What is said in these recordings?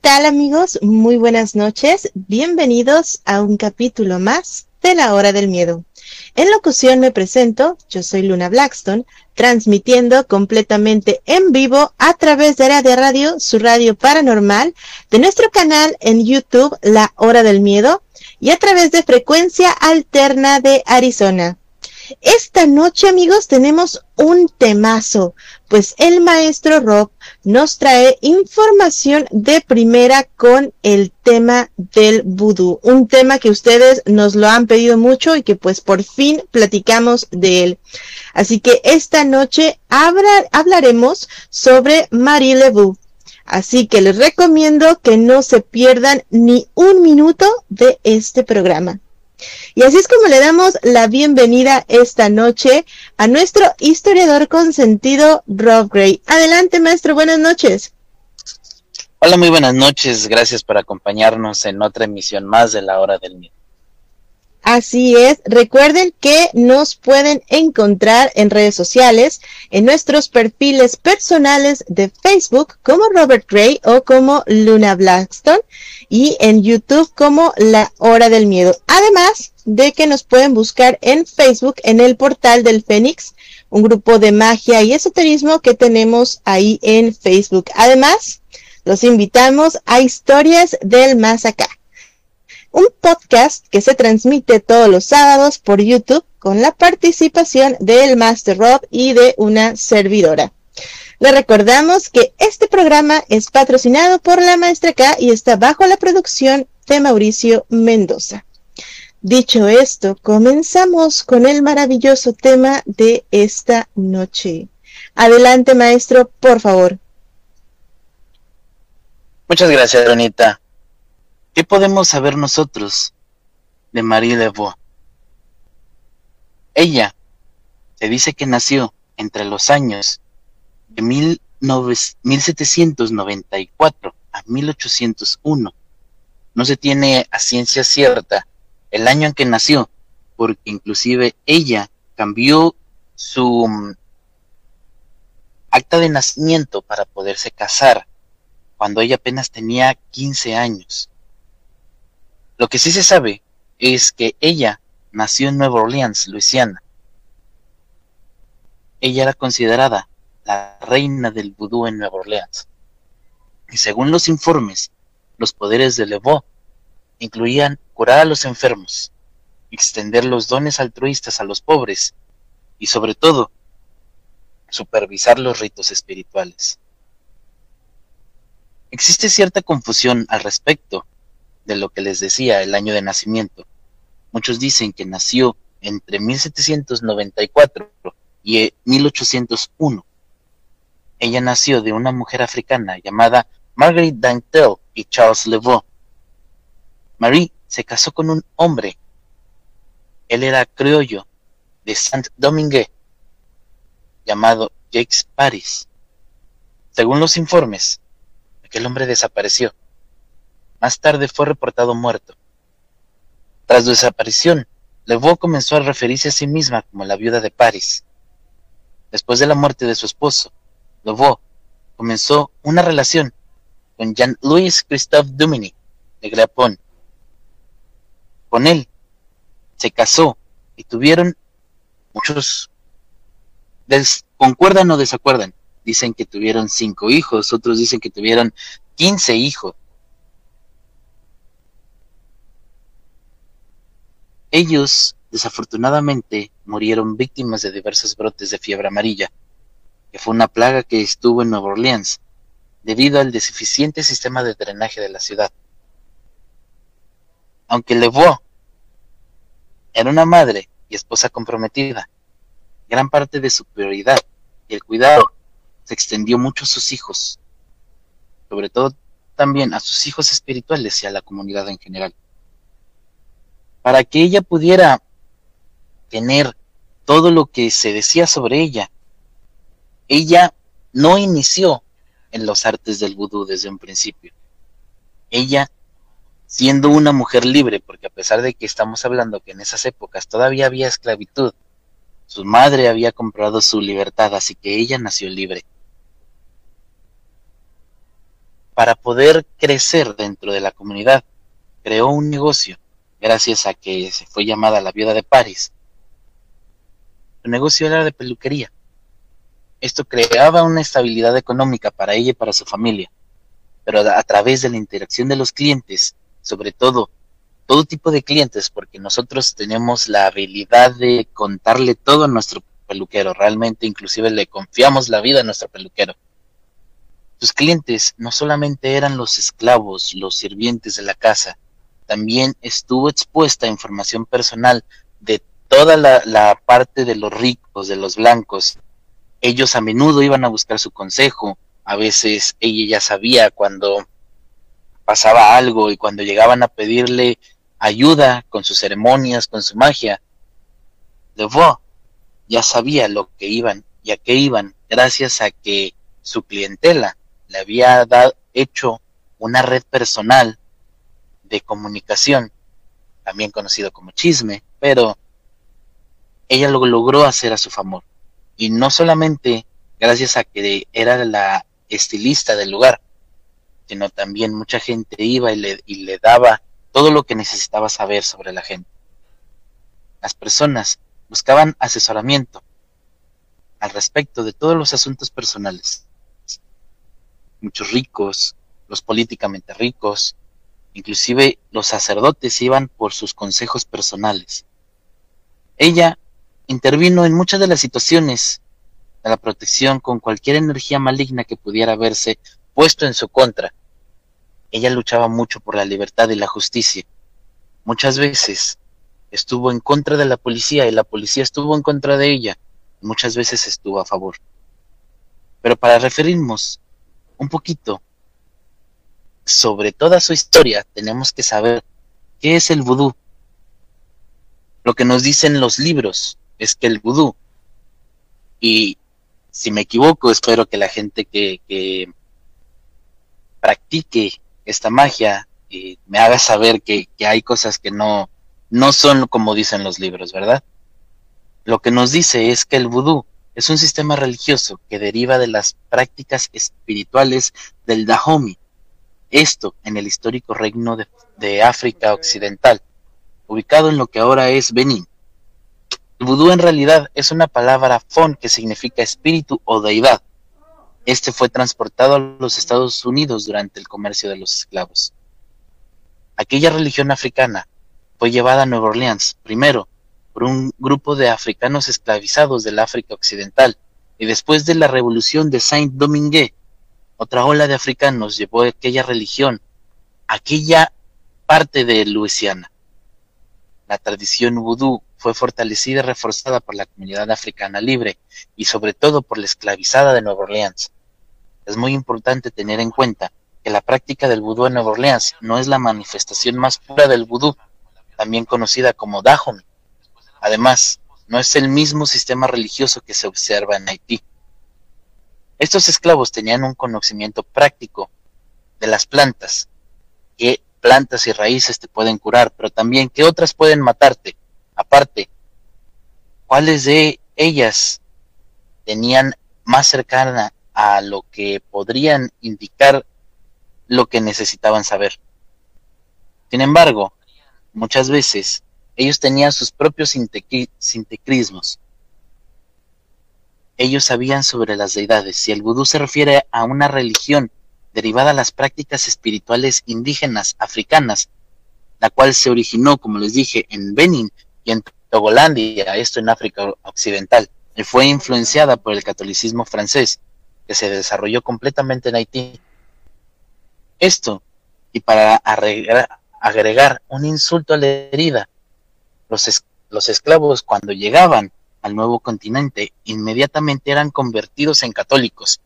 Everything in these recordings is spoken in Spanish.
tal amigos? Muy buenas noches. Bienvenidos a un capítulo más de La Hora del Miedo. En locución me presento, yo soy Luna Blackstone, transmitiendo completamente en vivo a través de de radio, su radio paranormal, de nuestro canal en YouTube, La Hora del Miedo, y a través de frecuencia alterna de Arizona. Esta noche, amigos, tenemos un temazo, pues el maestro Rob nos trae información de primera con el tema del vudú, un tema que ustedes nos lo han pedido mucho y que pues por fin platicamos de él. Así que esta noche habla- hablaremos sobre Marie Ledoux. Así que les recomiendo que no se pierdan ni un minuto de este programa. Y así es como le damos la bienvenida esta noche a nuestro historiador consentido, Rob Gray. Adelante, maestro, buenas noches. Hola, muy buenas noches. Gracias por acompañarnos en otra emisión más de la hora del miedo. Así es, recuerden que nos pueden encontrar en redes sociales, en nuestros perfiles personales de Facebook como Robert Gray o como Luna Blackstone y en YouTube como La Hora del Miedo. Además de que nos pueden buscar en Facebook en el portal del Fénix, un grupo de magia y esoterismo que tenemos ahí en Facebook. Además, los invitamos a Historias del Más Acá un podcast que se transmite todos los sábados por YouTube con la participación del Master Rob y de una servidora. Le recordamos que este programa es patrocinado por la Maestra K y está bajo la producción de Mauricio Mendoza. Dicho esto, comenzamos con el maravilloso tema de esta noche. Adelante, maestro, por favor. Muchas gracias, Donita. ¿Qué podemos saber nosotros de Marie Laveau? Ella se dice que nació entre los años de 19 1794 a 1801. No se tiene a ciencia cierta el año en que nació, porque inclusive ella cambió su mm, acta de nacimiento para poderse casar cuando ella apenas tenía 15 años. Lo que sí se sabe es que ella nació en Nueva Orleans, Luisiana. Ella era considerada la reina del vudú en Nueva Orleans. Y según los informes, los poderes de Leveau incluían curar a los enfermos, extender los dones altruistas a los pobres y sobre todo supervisar los ritos espirituales. Existe cierta confusión al respecto de lo que les decía el año de nacimiento. Muchos dicen que nació entre 1794 y eh, 1801. Ella nació de una mujer africana llamada Marguerite Dantel y Charles Leveau. Marie se casó con un hombre. Él era criollo de Saint-Domingue, llamado Jacques Paris. Según los informes, aquel hombre desapareció. Más tarde fue reportado muerto. Tras su desaparición, Leveau comenzó a referirse a sí misma como la viuda de Paris. Después de la muerte de su esposo, Leveau comenzó una relación con Jean-Louis Christophe Duminy, de Grapón. Con él se casó y tuvieron muchos, concuerdan o desacuerdan. Dicen que tuvieron cinco hijos, otros dicen que tuvieron quince hijos. Ellos, desafortunadamente, murieron víctimas de diversos brotes de fiebre amarilla, que fue una plaga que estuvo en Nueva Orleans, debido al deficiente sistema de drenaje de la ciudad. Aunque Levoux era una madre y esposa comprometida, gran parte de su prioridad y el cuidado se extendió mucho a sus hijos, sobre todo también a sus hijos espirituales y a la comunidad en general para que ella pudiera tener todo lo que se decía sobre ella. Ella no inició en los artes del vudú desde un principio. Ella, siendo una mujer libre, porque a pesar de que estamos hablando que en esas épocas todavía había esclavitud, su madre había comprado su libertad, así que ella nació libre. Para poder crecer dentro de la comunidad, creó un negocio gracias a que se fue llamada la viuda de París. Su negocio era de peluquería. Esto creaba una estabilidad económica para ella y para su familia, pero a través de la interacción de los clientes, sobre todo todo tipo de clientes, porque nosotros tenemos la habilidad de contarle todo a nuestro peluquero, realmente inclusive le confiamos la vida a nuestro peluquero. Sus clientes no solamente eran los esclavos, los sirvientes de la casa, también estuvo expuesta a información personal de toda la, parte de los ricos, de los blancos. Ellos a menudo iban a buscar su consejo, a veces ella ya sabía cuando pasaba algo y cuando llegaban a pedirle ayuda con sus ceremonias, con su magia, Devoux ya sabía lo que iban y a qué iban, gracias a que su clientela le había dado, hecho una red personal de comunicación, también conocido como chisme, pero ella lo logró hacer a su favor. Y no solamente gracias a que era la estilista del lugar, sino también mucha gente iba y le, y le daba todo lo que necesitaba saber sobre la gente. Las personas buscaban asesoramiento al respecto de todos los asuntos personales. Muchos ricos, los políticamente ricos, Inclusive los sacerdotes iban por sus consejos personales. Ella intervino en muchas de las situaciones de la protección con cualquier energía maligna que pudiera verse puesto en su contra. Ella luchaba mucho por la libertad y la justicia. Muchas veces estuvo en contra de la policía y la policía estuvo en contra de ella. Muchas veces estuvo a favor. Pero para referirnos un poquito sobre toda su historia tenemos que saber qué es el vudú. Lo que nos dicen los libros es que el vudú, y si me equivoco, espero que la gente que, practique esta magia eh, me haga saber que, que hay cosas que no, no son como dicen los libros, ¿verdad? Lo que nos dice es que el vudú es un sistema religioso que deriva de las prácticas espirituales del Dahomey, esto en el histórico reino de, África Occidental, ubicado en lo que ahora es Benín. El vudú en realidad es una palabra fon que significa espíritu o deidad. Este fue transportado a los Estados Unidos durante el comercio de los esclavos. Aquella religión africana fue llevada a Nueva Orleans, primero, por un grupo de africanos esclavizados del África Occidental, y después de la revolución de Saint-Domingue, otra ola de africanos llevó aquella religión, aquella parte de Luisiana. La tradición vudú fue fortalecida y reforzada por la comunidad africana libre y sobre todo por la esclavizada de Nueva Orleans. Es muy importante tener en cuenta que la práctica del vudú en Nueva Orleans no es la manifestación más pura del vudú, también conocida como Dahomey. Además, no es el mismo sistema religioso que se observa en Haití. Estos esclavos tenían un conocimiento práctico de las plantas, qué plantas y raíces te pueden curar, pero también qué otras pueden matarte. Aparte, cuáles de ellas tenían más cercana a lo que podrían indicar lo que necesitaban saber. Sin embargo, muchas veces ellos tenían sus propios sintecrismos. Ellos sabían sobre las deidades. Si el vudú se refiere a una religión derivada de las prácticas espirituales indígenas africanas, la cual se originó, como les dije, en Benin y en Togolandia, esto en África Occidental, y fue influencada por el catolicismo francés, que se desarrolló completamente en Haití. Esto, y para agregar, un insulto a la herida, los, los esclavos cuando llegaban al nuevo continente inmediatamente eran convertidos en católicos,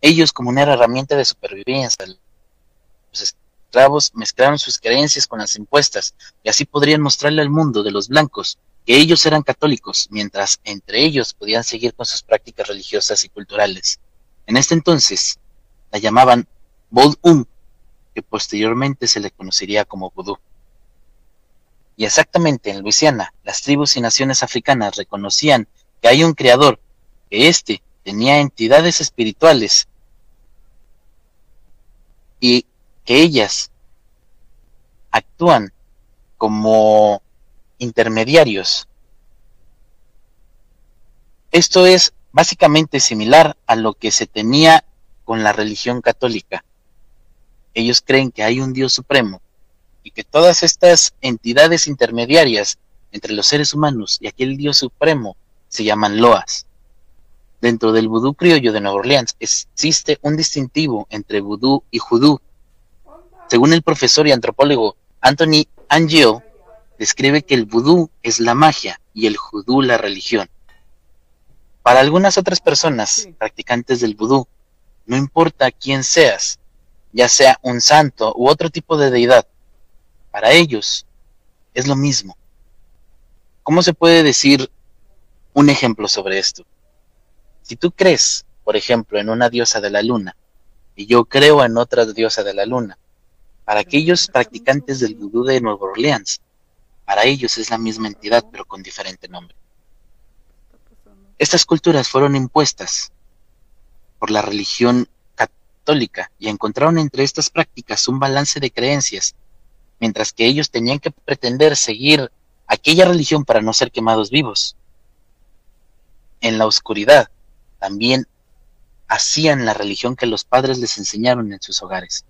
ellos, como una herramienta de supervivencia, los esclavos mezclaron sus creencias con las impuestas y así podrían mostrarle al mundo de los blancos que ellos eran católicos, mientras entre ellos podían seguir con sus prácticas religiosas y culturales. En este entonces la llamaban Bol-Um, que posteriormente se le conocería como vudú. Y exactamente en Luisiana, las tribus y naciones africanas reconocían que hay un creador, que éste tenía entidades espirituales y que ellas actúan como intermediarios. Esto es básicamente similar a lo que se tenía con la religión católica. Ellos creen que hay un Dios supremo y que todas estas entidades intermediarias entre los seres humanos y aquel Dios supremo se llaman loas. Dentro del vudú criollo de Nueva Orleans existe un distintivo entre vudú y judú. Según el profesor y antropólogo Anthony Angel, describe que el vudú es la magia y el judú la religión. Para algunas otras personas practicantes del vudú, no importa quién seas, ya sea un santo u otro tipo de deidad, para ellos es lo mismo. ¿Cómo se puede decir un ejemplo sobre esto? Si tú crees, por ejemplo, en una diosa de la luna, y yo creo en otra diosa de la luna, para aquellos practicantes del vudú de Nueva Orleans, para ellos es la misma entidad, pero con diferente nombre. Estas culturas fueron impuestas por la religión católica y encontraron entre estas prácticas un balance de creencias, mientras que ellos tenían que pretender seguir aquella religión para no ser quemados vivos. En la oscuridad, también hacían la religión que los padres les enseñaron en sus hogares.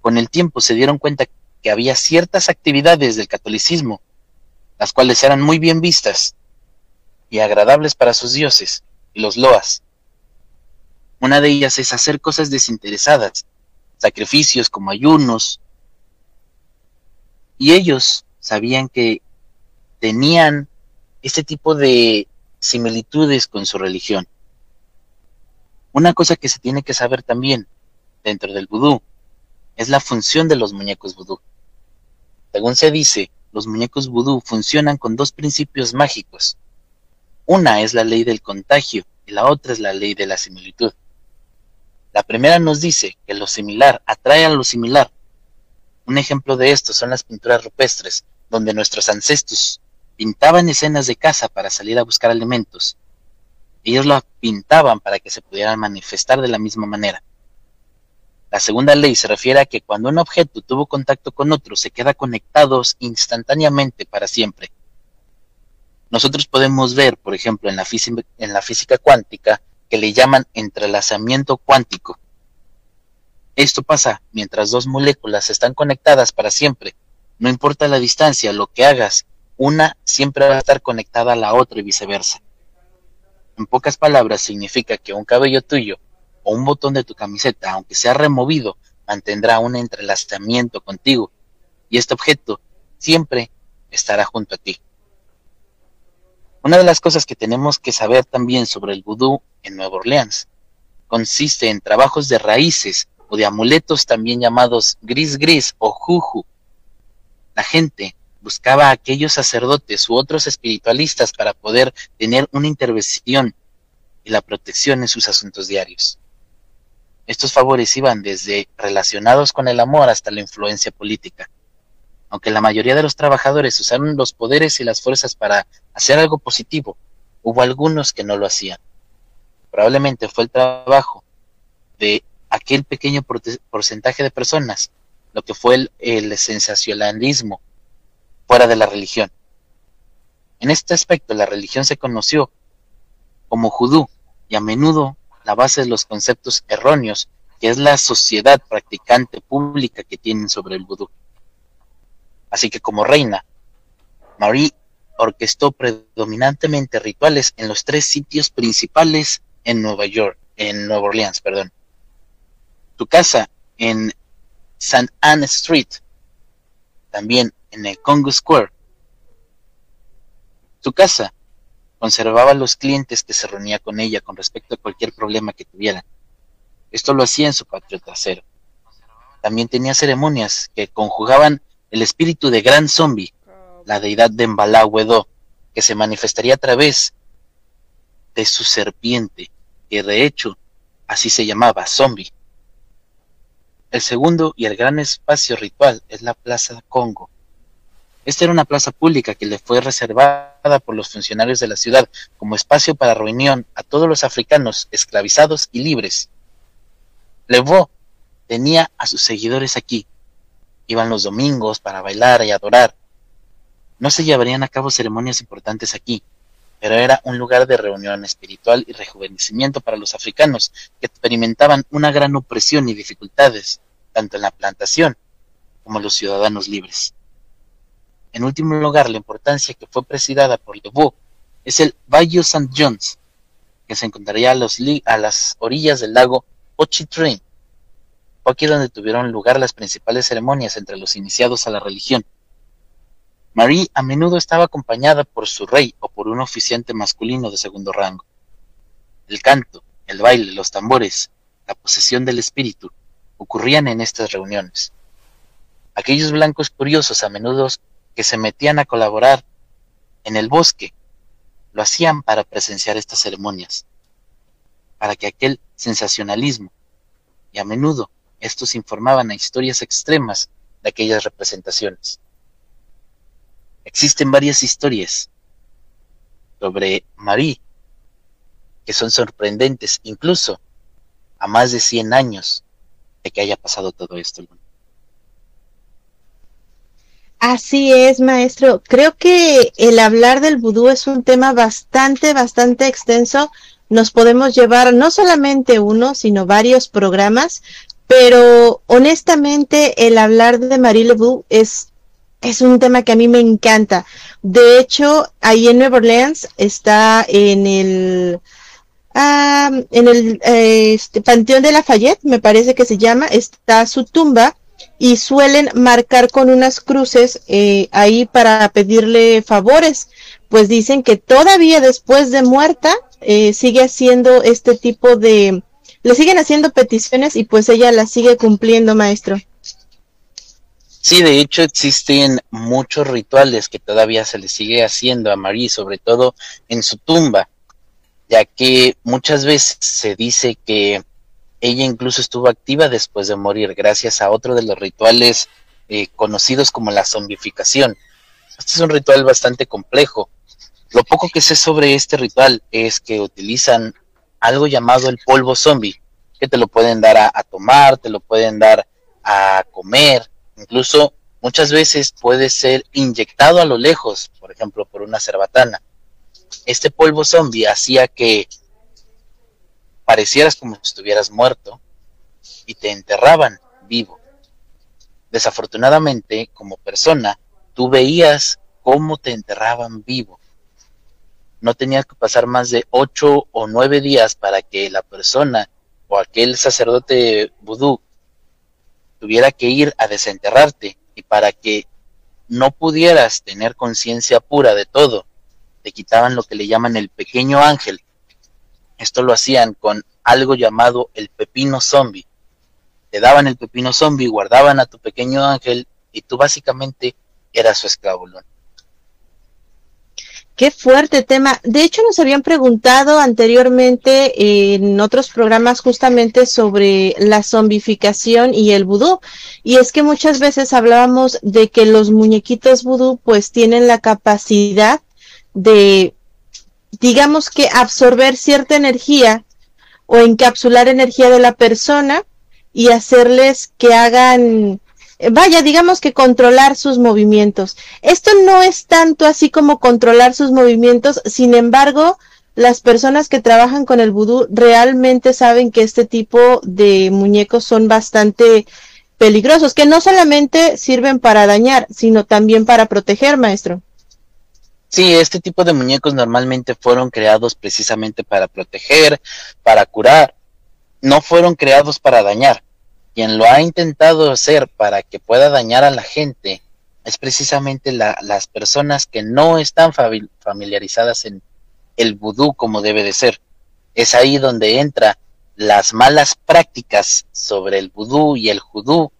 Con el tiempo se dieron cuenta que había ciertas actividades del catolicismo, las cuales eran muy bien vistas y agradables para sus dioses y los loas. Una de ellas es hacer cosas desinteresadas, sacrificios como ayunos, y ellos sabían que tenían este tipo de similitudes con su religión. Una cosa que se tiene que saber también dentro del vudú es la función de los muñecos vudú. Según se dice, los muñecos vudú funcionan con dos principios mágicos. Una es la ley del contagio y la otra es la ley de la similitud. La primera nos dice que lo similar atrae a lo similar. Un ejemplo de esto son las pinturas rupestres, donde nuestros ancestros pintaban escenas de caza para salir a buscar alimentos. Ellos la pintaban para que se pudieran manifestar de la misma manera. La segunda ley se refiere a que cuando un objeto tuvo contacto con otro, se queda conectados instantáneamente para siempre. Nosotros podemos ver, por ejemplo, en la, física, en la física cuántica, que le llaman entrelazamiento cuántico. Esto pasa mientras dos moléculas están conectadas para siempre. No importa la distancia, lo que hagas, una siempre va a estar conectada a la otra y viceversa. En pocas palabras, significa que un cabello tuyo o un botón de tu camiseta, aunque sea removido, mantendrá un entrelazamiento contigo y este objeto siempre estará junto a ti. Una de las cosas que tenemos que saber también sobre el vudú en Nueva Orleans consiste en trabajos de raíces o de amuletos también llamados gris gris o juju. La gente buscaba a aquellos sacerdotes u otros espiritualistas para poder tener una intervención y la protección en sus asuntos diarios. Estos favores iban desde relacionados con el amor hasta la influencia política. Aunque la mayoría de los trabajadores usaron los poderes y las fuerzas para hacer algo positivo, hubo algunos que no lo hacían. Probablemente fue el trabajo de aquel pequeño porcentaje de personas lo que fue el, sensacionalismo fuera de la religión. En este aspecto, la religión se conoció como judú y a menudo la base de los conceptos erróneos que es la sociedad practicante pública que tienen sobre el vudú. Así que como reina, Marie orquestó predominantemente rituales en los tres sitios principales en Nueva York, en Nueva Orleans, perdón. Su casa en St. Anne Street, también en el Congo Square. Su casa conservaba a los clientes que se reunía con ella con respecto a cualquier problema que tuvieran. Esto lo hacía en su patio trasero. También tenía ceremonias que conjugaban el espíritu de Gran Zombie, la deidad de Mbalawedo, que se manifestaría a través de su serpiente, que de hecho así se llamaba, Zombie. El segundo y el gran espacio ritual es la Plaza Congo. Esta era una plaza pública que le fue reservada por los funcionarios de la ciudad como espacio para reunión a todos los africanos esclavizados y libres. Levo tenía a sus seguidores aquí. Iban los domingos para bailar y adorar. No se llevarían a cabo ceremonias importantes aquí, pero era un lugar de reunión espiritual y rejuvenecimiento para los africanos que experimentaban una gran opresión y dificultades, tanto en la plantación como los ciudadanos libres. En último lugar, la importancia que fue presidada por Lebeau es el Bayou St. John's, que se encontraría a, las orillas del lago Pochitrin. Fue aquí donde tuvieron lugar las principales ceremonias entre los iniciados a la religión. Marie a menudo estaba acompañada por su rey o por un oficiante masculino de segundo rango. El canto, el baile, los tambores, la posesión del espíritu ocurrían en estas reuniones. Aquellos blancos curiosos a menudo que se metían a colaborar en el bosque lo hacían para presenciar estas ceremonias, para que aquel sensacionalismo, y a menudo estos informaban a historias extremas de aquellas representaciones. Existen varias historias sobre Marie que son sorprendentes, incluso a más de 100 años de que haya pasado todo esto. Así es, maestro. Creo que el hablar del vudú es un tema bastante, bastante extenso. Nos podemos llevar no solamente uno, sino varios programas, pero honestamente el hablar de Marie Ledoux es, es un tema que a mí me encanta. De hecho, ahí en Nueva Orleans está en el, ah, en el eh, este, Panteón de Lafayette, me parece que se llama, está su tumba y suelen marcar con unas cruces eh, ahí para pedirle favores, pues dicen que todavía después de muerta eh, sigue haciendo este tipo de, le siguen haciendo peticiones y pues ella las sigue cumpliendo, maestro. Sí, de hecho existen muchos rituales que todavía se le sigue haciendo a Marie, sobre todo en su tumba, ya que muchas veces se dice que ella incluso estuvo activa después de morir, gracias a otro de los rituales eh, conocidos como la zombificación. Este es un ritual bastante complejo. Lo poco que sé sobre este ritual es que utilizan algo llamado el polvo zombie, que te lo pueden dar a tomar, te lo pueden dar a comer, incluso muchas veces puede ser inyectado a lo lejos, por ejemplo, por una cerbatana. Este polvo zombie hacía que parecieras como si estuvieras muerto y te enterraban vivo. Desafortunadamente, como persona, tú veías cómo te enterraban vivo. No tenías que pasar más de ocho o nueve días para que la persona o aquel sacerdote vudú tuviera que ir a desenterrarte y para que no pudieras tener conciencia pura de todo, te quitaban lo que le llaman el pequeño ángel, esto lo hacían con algo llamado el pepino zombie. Te daban el pepino zombie, guardaban a tu pequeño ángel y tú básicamente eras su esclavo. Qué fuerte tema. De hecho, nos habían preguntado anteriormente en otros programas justamente sobre la zombificación y el vudú. Y es que muchas veces hablábamos de que los muñequitos vudú pues tienen la capacidad de digamos que absorber cierta energía o encapsular energía de la persona y hacerles que hagan vaya, digamos que controlar sus movimientos. Esto no es tanto así como controlar sus movimientos, sin embargo, las personas que trabajan con el vudú realmente saben que este tipo de muñecos son bastante peligrosos, que no solamente sirven para dañar, sino también para proteger, maestro. Sí, este tipo de muñecos normalmente fueron creados precisamente para proteger, para curar, no fueron creados para dañar. Quien lo ha intentado hacer para que pueda dañar a la gente es precisamente las personas que no están familiarizadas en el vudú como debe de ser. Es ahí donde entra las malas prácticas sobre el vudú y el judú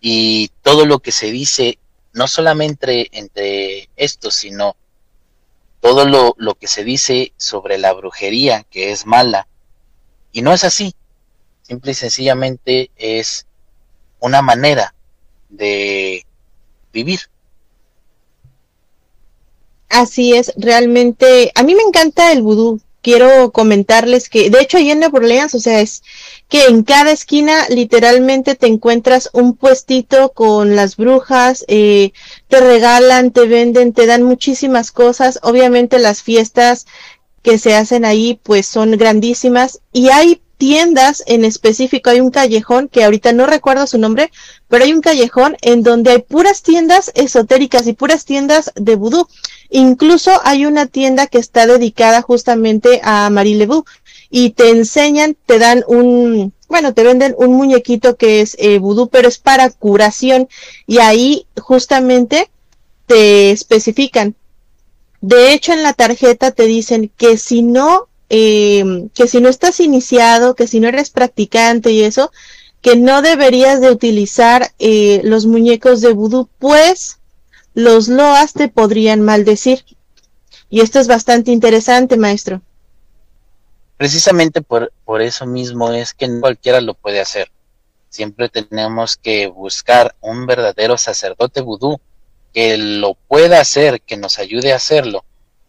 y todo lo que se dice, no solamente entre estos, sino todo lo que se dice sobre la brujería, que es mala. Y no es así. Simple y sencillamente es una manera de vivir. Así es, realmente, a mí me encanta el vudú. Quiero comentarles que, de hecho, ahí en Nueva Orleans, o sea, es que en cada esquina literalmente te encuentras un puestito con las brujas, eh, te regalan, te venden, te dan muchísimas cosas. Obviamente las fiestas que se hacen ahí pues son grandísimas y hay tiendas en específico, hay un callejón que ahorita no recuerdo su nombre, pero hay un callejón en donde hay puras tiendas esotéricas y puras tiendas de vudú. Incluso hay una tienda que está dedicada justamente a Marie Lebu y te enseñan, te dan un, bueno, te venden un muñequito que es eh, vudú, pero es para curación y ahí justamente te especifican. De hecho, en la tarjeta te dicen que si no, eh, que si no estás iniciado, que si no eres practicante y eso, que no deberías de utilizar eh, los muñecos de vudú, pues los loas te podrían maldecir. Y esto es bastante interesante, maestro. Precisamente por, por eso mismo es que no cualquiera lo puede hacer. Siempre tenemos que buscar un verdadero sacerdote vudú que lo pueda hacer, que nos ayude a hacerlo,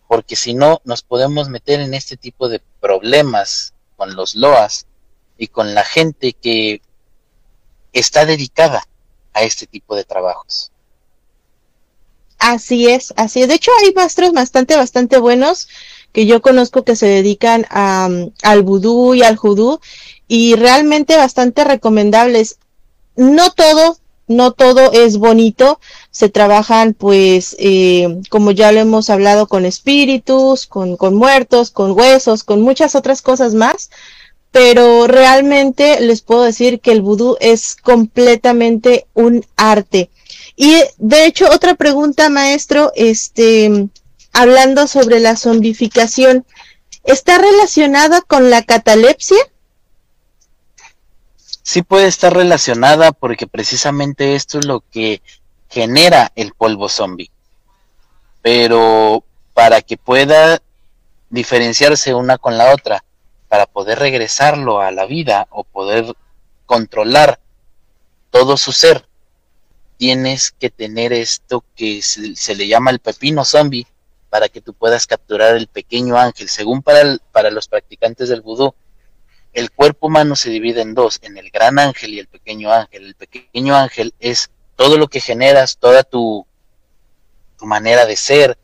porque si no nos podemos meter en este tipo de problemas con los loas y con la gente que está dedicada a este tipo de trabajos. Así es, así es. De hecho, hay maestros bastante, bastante buenos que yo conozco que se dedican a, al vudú y al judú y realmente bastante recomendables. No todo, no todo es bonito. Se trabajan, pues, eh, como ya lo hemos hablado, con espíritus, con, con muertos, con huesos, con muchas otras cosas más. Pero realmente les puedo decir que el vudú es completamente un arte. Y de hecho, otra pregunta, maestro, este, hablando sobre la zombificación, ¿está relacionada con la catalepsia? Sí puede estar relacionada porque precisamente esto es lo que genera el polvo zombie. Pero para que pueda diferenciarse una con la otra, para poder regresarlo a la vida o poder controlar todo su ser, tienes que tener esto que se, le llama el pepino zombie para que tú puedas capturar el pequeño ángel. Según para, para los practicantes del vudú, el cuerpo humano se divide en dos, en el gran ángel y el pequeño ángel. El pequeño ángel es todo lo que generas, toda tu, tu manera de ser,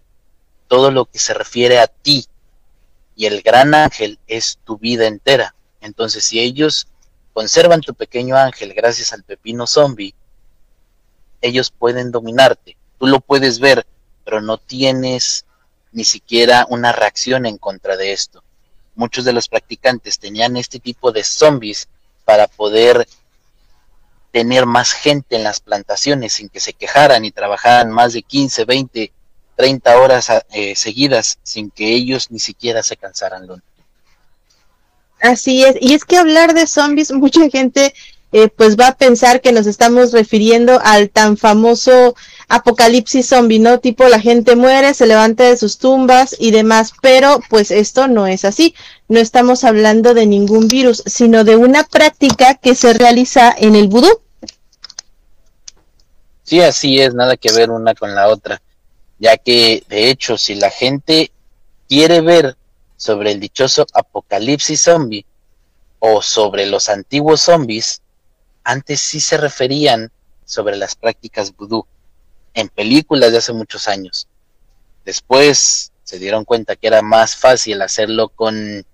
todo lo que se refiere a ti. Y el gran ángel es tu vida entera. Entonces, si ellos conservan tu pequeño ángel gracias al pepino zombie, ellos pueden dominarte. Tú lo puedes ver, pero no tienes ni siquiera una reacción en contra de esto. Muchos de los practicantes tenían este tipo de zombies para poder tener más gente en las plantaciones sin que se quejaran y trabajaran más de 15, 20, 30 horas eh, seguidas sin que ellos ni siquiera se cansaran. Así es, y es que hablar de zombies, mucha gente eh, pues va a pensar que nos estamos refiriendo al tan famoso apocalipsis zombie, ¿no? Tipo la gente muere, se levanta de sus tumbas y demás, pero pues esto no es así. No estamos hablando de ningún virus, sino de una práctica que se realiza en el vudú. Sí, así es, nada que ver una con la otra, ya que de hecho si la gente quiere ver sobre el dichoso apocalipsis zombie o sobre los antiguos zombies, antes sí se referían sobre las prácticas vudú en películas de hace muchos años. Después se dieron cuenta que era más fácil hacerlo con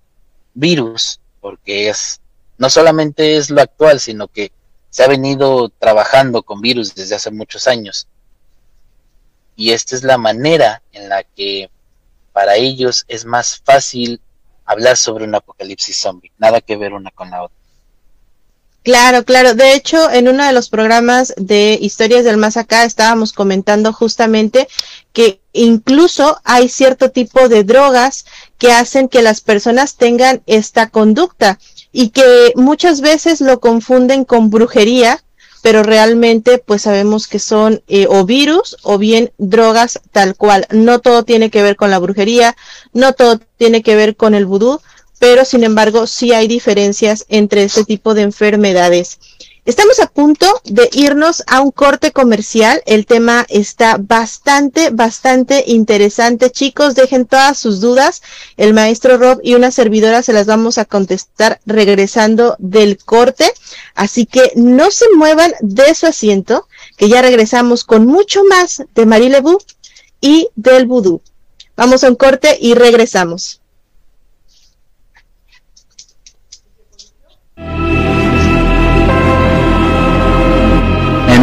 virus, porque es no solamente es lo actual, sino que se ha venido trabajando con virus desde hace muchos años. Y esta es la manera en la que para ellos es más fácil hablar sobre un apocalipsis zombie, nada que ver una con la otra. Claro, claro. De hecho, en uno de los programas de Historias del Más Acá estábamos comentando justamente que incluso hay cierto tipo de drogas que hacen que las personas tengan esta conducta y que muchas veces lo confunden con brujería, pero realmente pues sabemos que son eh, o virus o bien drogas tal cual. No todo tiene que ver con la brujería, no todo tiene que ver con el vudú, pero sin embargo sí hay diferencias entre este tipo de enfermedades. Estamos a punto de irnos a un corte comercial. El tema está bastante, bastante interesante. Chicos, dejen todas sus dudas. El maestro Rob y una servidora se las vamos a contestar regresando del corte. Así que no se muevan de su asiento, que ya regresamos con mucho más de Marilebu y del vudú. Vamos a un corte y regresamos.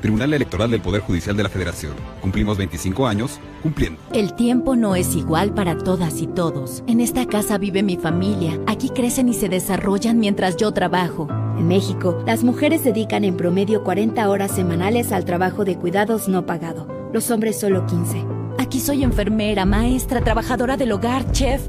Tribunal Electoral del Poder Judicial de la Federación. Cumplimos 25 años cumpliendo. El tiempo no es igual para todas y todos. En esta casa vive mi familia. Aquí crecen y se desarrollan mientras yo trabajo. En México, las mujeres dedican en promedio 40 horas semanales al trabajo de cuidados no pagado. Los hombres solo 15. Aquí soy enfermera, maestra, trabajadora del hogar, chef.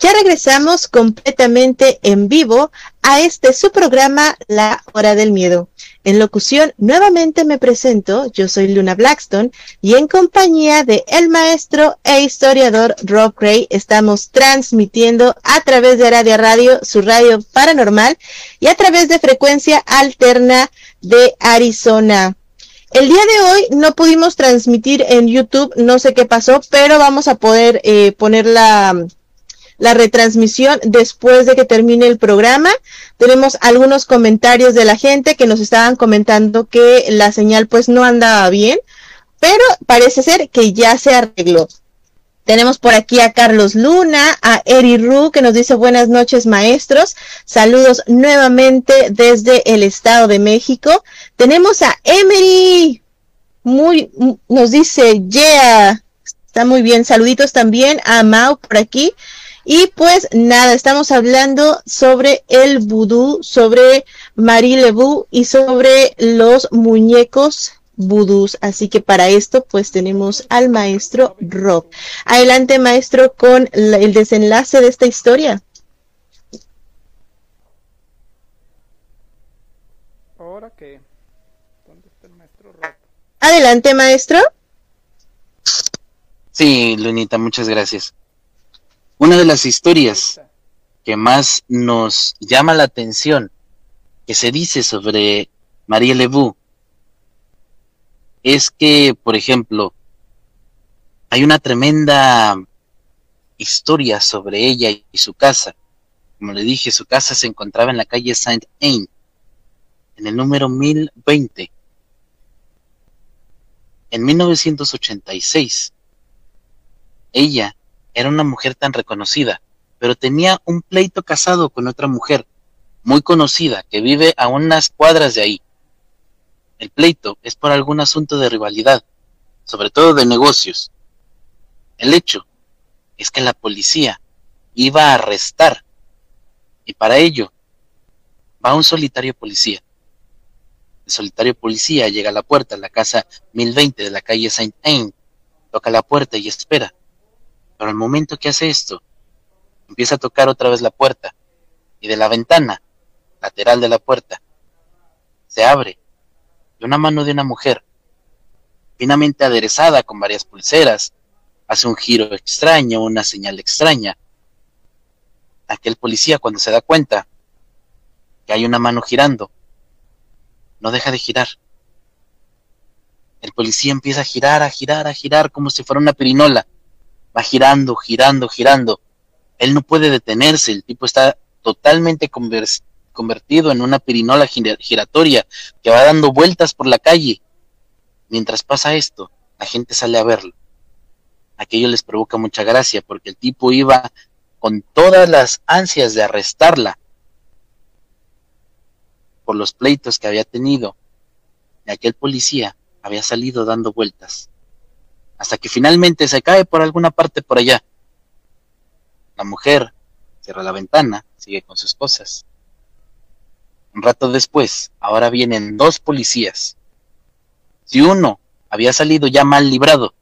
Ya regresamos completamente en vivo a este su programa La Hora del Miedo. En locución, nuevamente me presento, yo soy Luna Blackstone y en compañía de el maestro e historiador Rob Gray estamos transmitiendo a través de Radio Radio, su radio paranormal, y a través de frecuencia alterna de Arizona. El día de hoy no pudimos transmitir en YouTube, no sé qué pasó, pero vamos a poder eh, poner la, la retransmisión después de que termine el programa. Tenemos algunos comentarios de la gente que nos estaban comentando que la señal pues no andaba bien, pero parece ser que ya se arregló. Tenemos por aquí a Carlos Luna, a Eri Ru, que nos dice buenas noches maestros. Saludos nuevamente desde el Estado de México. Tenemos a Emery, muy, nos dice, yeah, está muy bien. Saluditos también a Mau por aquí. Y pues nada, estamos hablando sobre el vudú, sobre Marie Lebu y sobre los muñecos vudús. Así que para esto pues tenemos al maestro Rob. Adelante maestro con el desenlace de esta historia. Ahora que... ¿Dónde está el maestro Rob? Adelante maestro. Sí, Lunita, muchas gracias. Una de las historias que más nos llama la atención que se dice sobre María Lebu es que, por ejemplo, hay una tremenda historia sobre ella y su casa. Como le dije, su casa se encontraba en la calle Saint-Ain, en el número 1020. En 1986, ella era una mujer tan reconocida, pero tenía un pleito casado con otra mujer muy conocida que vive a unas cuadras de ahí. El pleito es por algún asunto de rivalidad, sobre todo de negocios. El hecho es que la policía iba a arrestar y para ello va un solitario policía. El solitario policía llega a la puerta de la casa 1020 de la calle Saint Anne, toca la puerta y espera. Pero al momento que hace esto, empieza a tocar otra vez la puerta y de la ventana lateral de la puerta se abre y una mano de una mujer, finamente aderezada con varias pulseras, hace un giro extraño, una señal extraña. Aquel policía cuando se da cuenta que hay una mano girando, no deja de girar. El policía empieza a girar, a girar, a girar como si fuera una pirinola. Girando, girando, girando. Él no puede detenerse, el tipo está totalmente convertido en una pirinola giratoria que va dando vueltas por la calle. Mientras pasa esto, la gente sale a verlo. Aquello les provoca mucha gracia porque el tipo iba con todas las ansias de arrestarla por los pleitos que había tenido. Y aquel policía había salido dando vueltas. Hasta que finalmente se cae por alguna parte por allá. La mujer cierra la ventana, sigue con sus cosas. Un rato después, ahora vienen dos policías. Si uno había salido ya mal librado,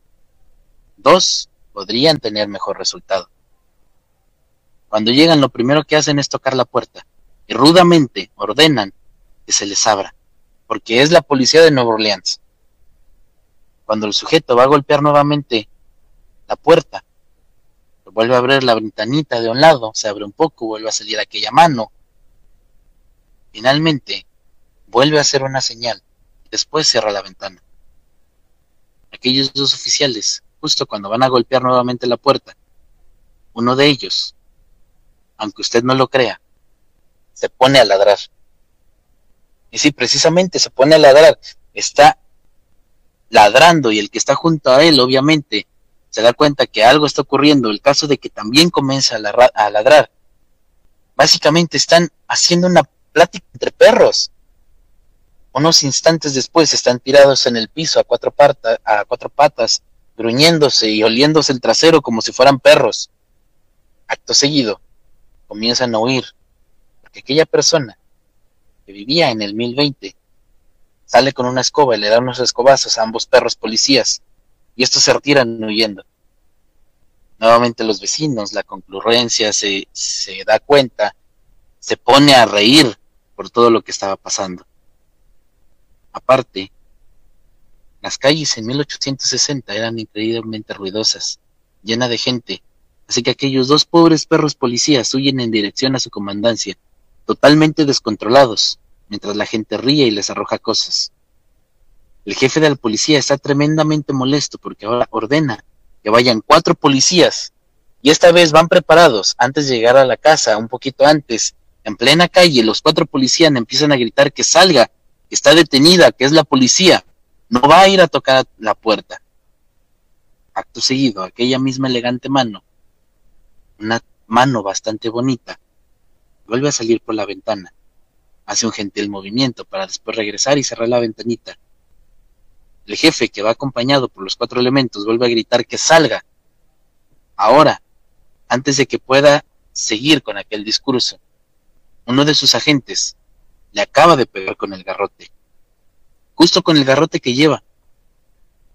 dos podrían tener mejor resultado. Cuando llegan, lo primero que hacen es tocar la puerta y rudamente ordenan que se les abra, porque es la policía de Nueva Orleans. Cuando el sujeto va a golpear nuevamente la puerta, vuelve a abrir la ventanita de un lado, se abre un poco, vuelve a salir aquella mano, Finalmente, vuelve a hacer una señal después cierra la ventana. Aquellos dos oficiales, justo cuando van a golpear nuevamente la puerta, uno de ellos, aunque usted no lo crea, se pone a ladrar. Y sí, precisamente se pone a ladrar, está ladrando y el que está junto a él, obviamente, se da cuenta que algo está ocurriendo, el caso de que también comienza a, ladrar. Básicamente están haciendo una plática entre perros. Unos instantes después están tirados en el piso a cuatro, a cuatro patas, gruñéndose y oliéndose el trasero como si fueran perros. Acto seguido, comienzan a huir, porque aquella persona que vivía en el 1020 sale con una escoba y le da unos escobazos a ambos perros policías, y estos se retiran huyendo. Nuevamente los vecinos, la concurrencia se, se da cuenta se pone a reír por todo lo que estaba pasando. Aparte, las calles en 1860 eran increíblemente ruidosas, llena de gente, así que aquellos dos pobres perros policías huyen en dirección a su comandancia, totalmente descontrolados, mientras la gente ríe y les arroja cosas. El jefe de la policía está tremendamente molesto porque ahora ordena que vayan cuatro policías y esta vez van preparados antes de llegar a la casa, un poquito antes, en plena calle, los cuatro policías empiezan a gritar que salga, que está detenida, que es la policía, no va a ir a tocar la puerta. Acto seguido, aquella misma elegante mano, una mano bastante bonita, vuelve a salir por la ventana, hace un gentil movimiento para después regresar y cerrar la ventanita. El jefe, que va acompañado por los cuatro elementos, vuelve a gritar que salga. Ahora, antes de que pueda seguir con aquel discurso uno de sus agentes le acaba de pegar con el garrote, justo con el garrote que lleva.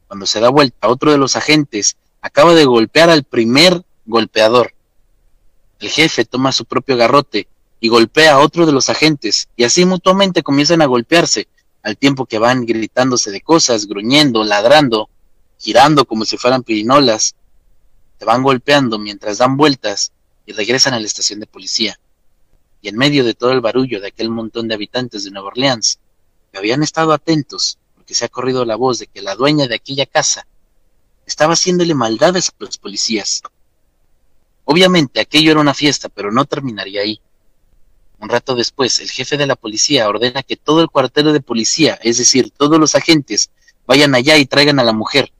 Cuando se da vuelta, otro de los agentes acaba de golpear al primer golpeador. El jefe toma su propio garrote y golpea a otro de los agentes, y así mutuamente comienzan a golpearse, al tiempo que van gritándose de cosas, gruñendo, ladrando, girando como si fueran pirinolas, te van golpeando mientras dan vueltas y regresan a la estación de policía. Y en medio de todo el barullo de aquel montón de habitantes de Nueva Orleans, que habían estado atentos, porque se ha corrido la voz de que la dueña de aquella casa estaba haciéndole maldades a los policías. Obviamente aquello era una fiesta, pero no terminaría ahí. Un rato después, el jefe de la policía ordena que todo el cuartel de policía, es decir, todos los agentes, vayan allá y traigan a la mujer.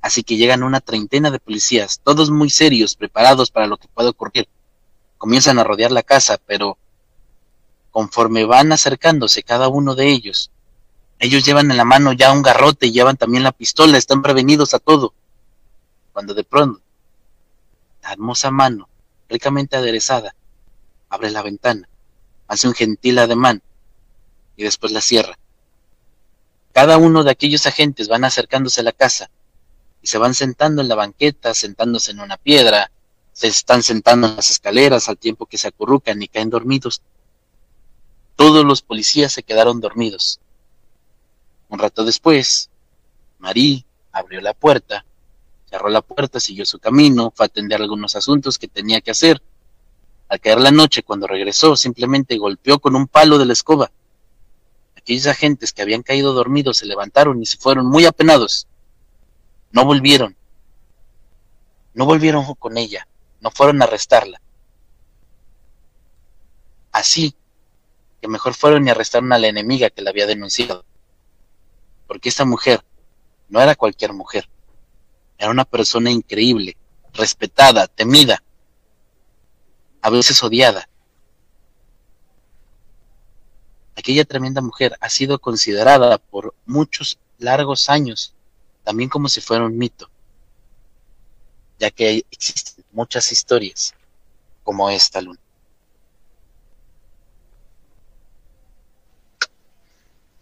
Así que llegan una treintena de policías, todos muy serios, preparados para lo que pueda ocurrir. Comienzan a rodear la casa, pero conforme van acercándose cada uno de ellos, ellos llevan en la mano ya un garrote y llevan también la pistola, están prevenidos a todo. Cuando de pronto, la hermosa mano, ricamente aderezada, abre la ventana, hace un gentil ademán y después la cierra. Cada uno de aquellos agentes van acercándose a la casa y se van sentando en la banqueta, sentándose en una piedra, se están sentando en las escaleras al tiempo que se acurrucan y caen dormidos. Todos los policías se quedaron dormidos. Un rato después, Marie abrió la puerta, cerró la puerta, siguió su camino, fue a atender algunos asuntos que tenía que hacer. Al caer la noche, cuando regresó, simplemente golpeó con un palo de la escoba. Aquellos agentes que habían caído dormidos se levantaron y se fueron muy apenados. No volvieron. No volvieron con ella. No fueron a arrestarla. Así que mejor fueron y arrestaron a la enemiga que la había denunciado porque esta mujer no era cualquier mujer, era una persona increíble, respetada, temida, a veces odiada. Aquella tremenda mujer ha sido considerada por muchos largos años también como si fuera un mito, ya que existen muchas historias como esta luna.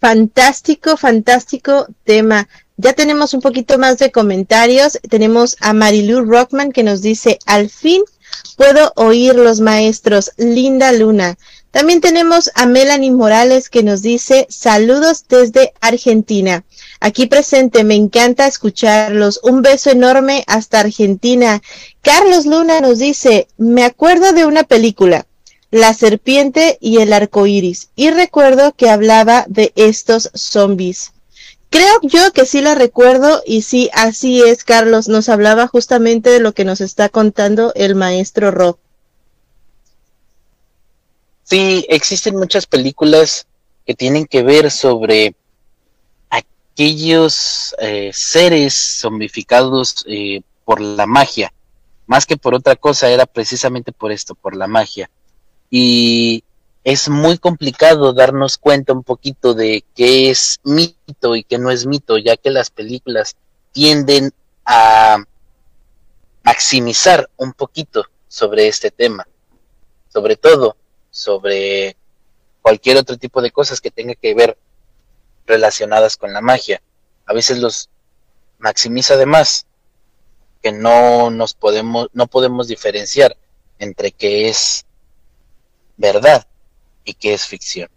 Fantástico, fantástico tema. Ya tenemos un poquito más de comentarios. Tenemos a Marilu Rockman que nos dice, al fin puedo oír los maestros. Linda Luna. También tenemos a Melanie Morales que nos dice, saludos desde Argentina. Aquí presente, me encanta escucharlos. Un beso enorme hasta Argentina. Carlos Luna nos dice, me acuerdo de una película la serpiente y el arco iris. Y recuerdo que hablaba de estos zombies. Creo yo que sí la recuerdo y sí, así es, Carlos. Nos hablaba justamente de lo que nos está contando el maestro Rock. Sí, existen muchas películas que tienen que ver sobre aquellos eh, seres zombificados eh, por la magia. Más que por otra cosa, era precisamente por esto, por la magia y es muy complicado darnos cuenta un poquito de qué es mito y qué no es mito, ya que las películas tienden a maximizar un poquito sobre este tema, sobre todo sobre cualquier otro tipo de cosas que tenga que ver relacionadas con la magia. A veces los maximiza de más que no nos podemos no podemos diferenciar entre qué es verdad y que es ficción.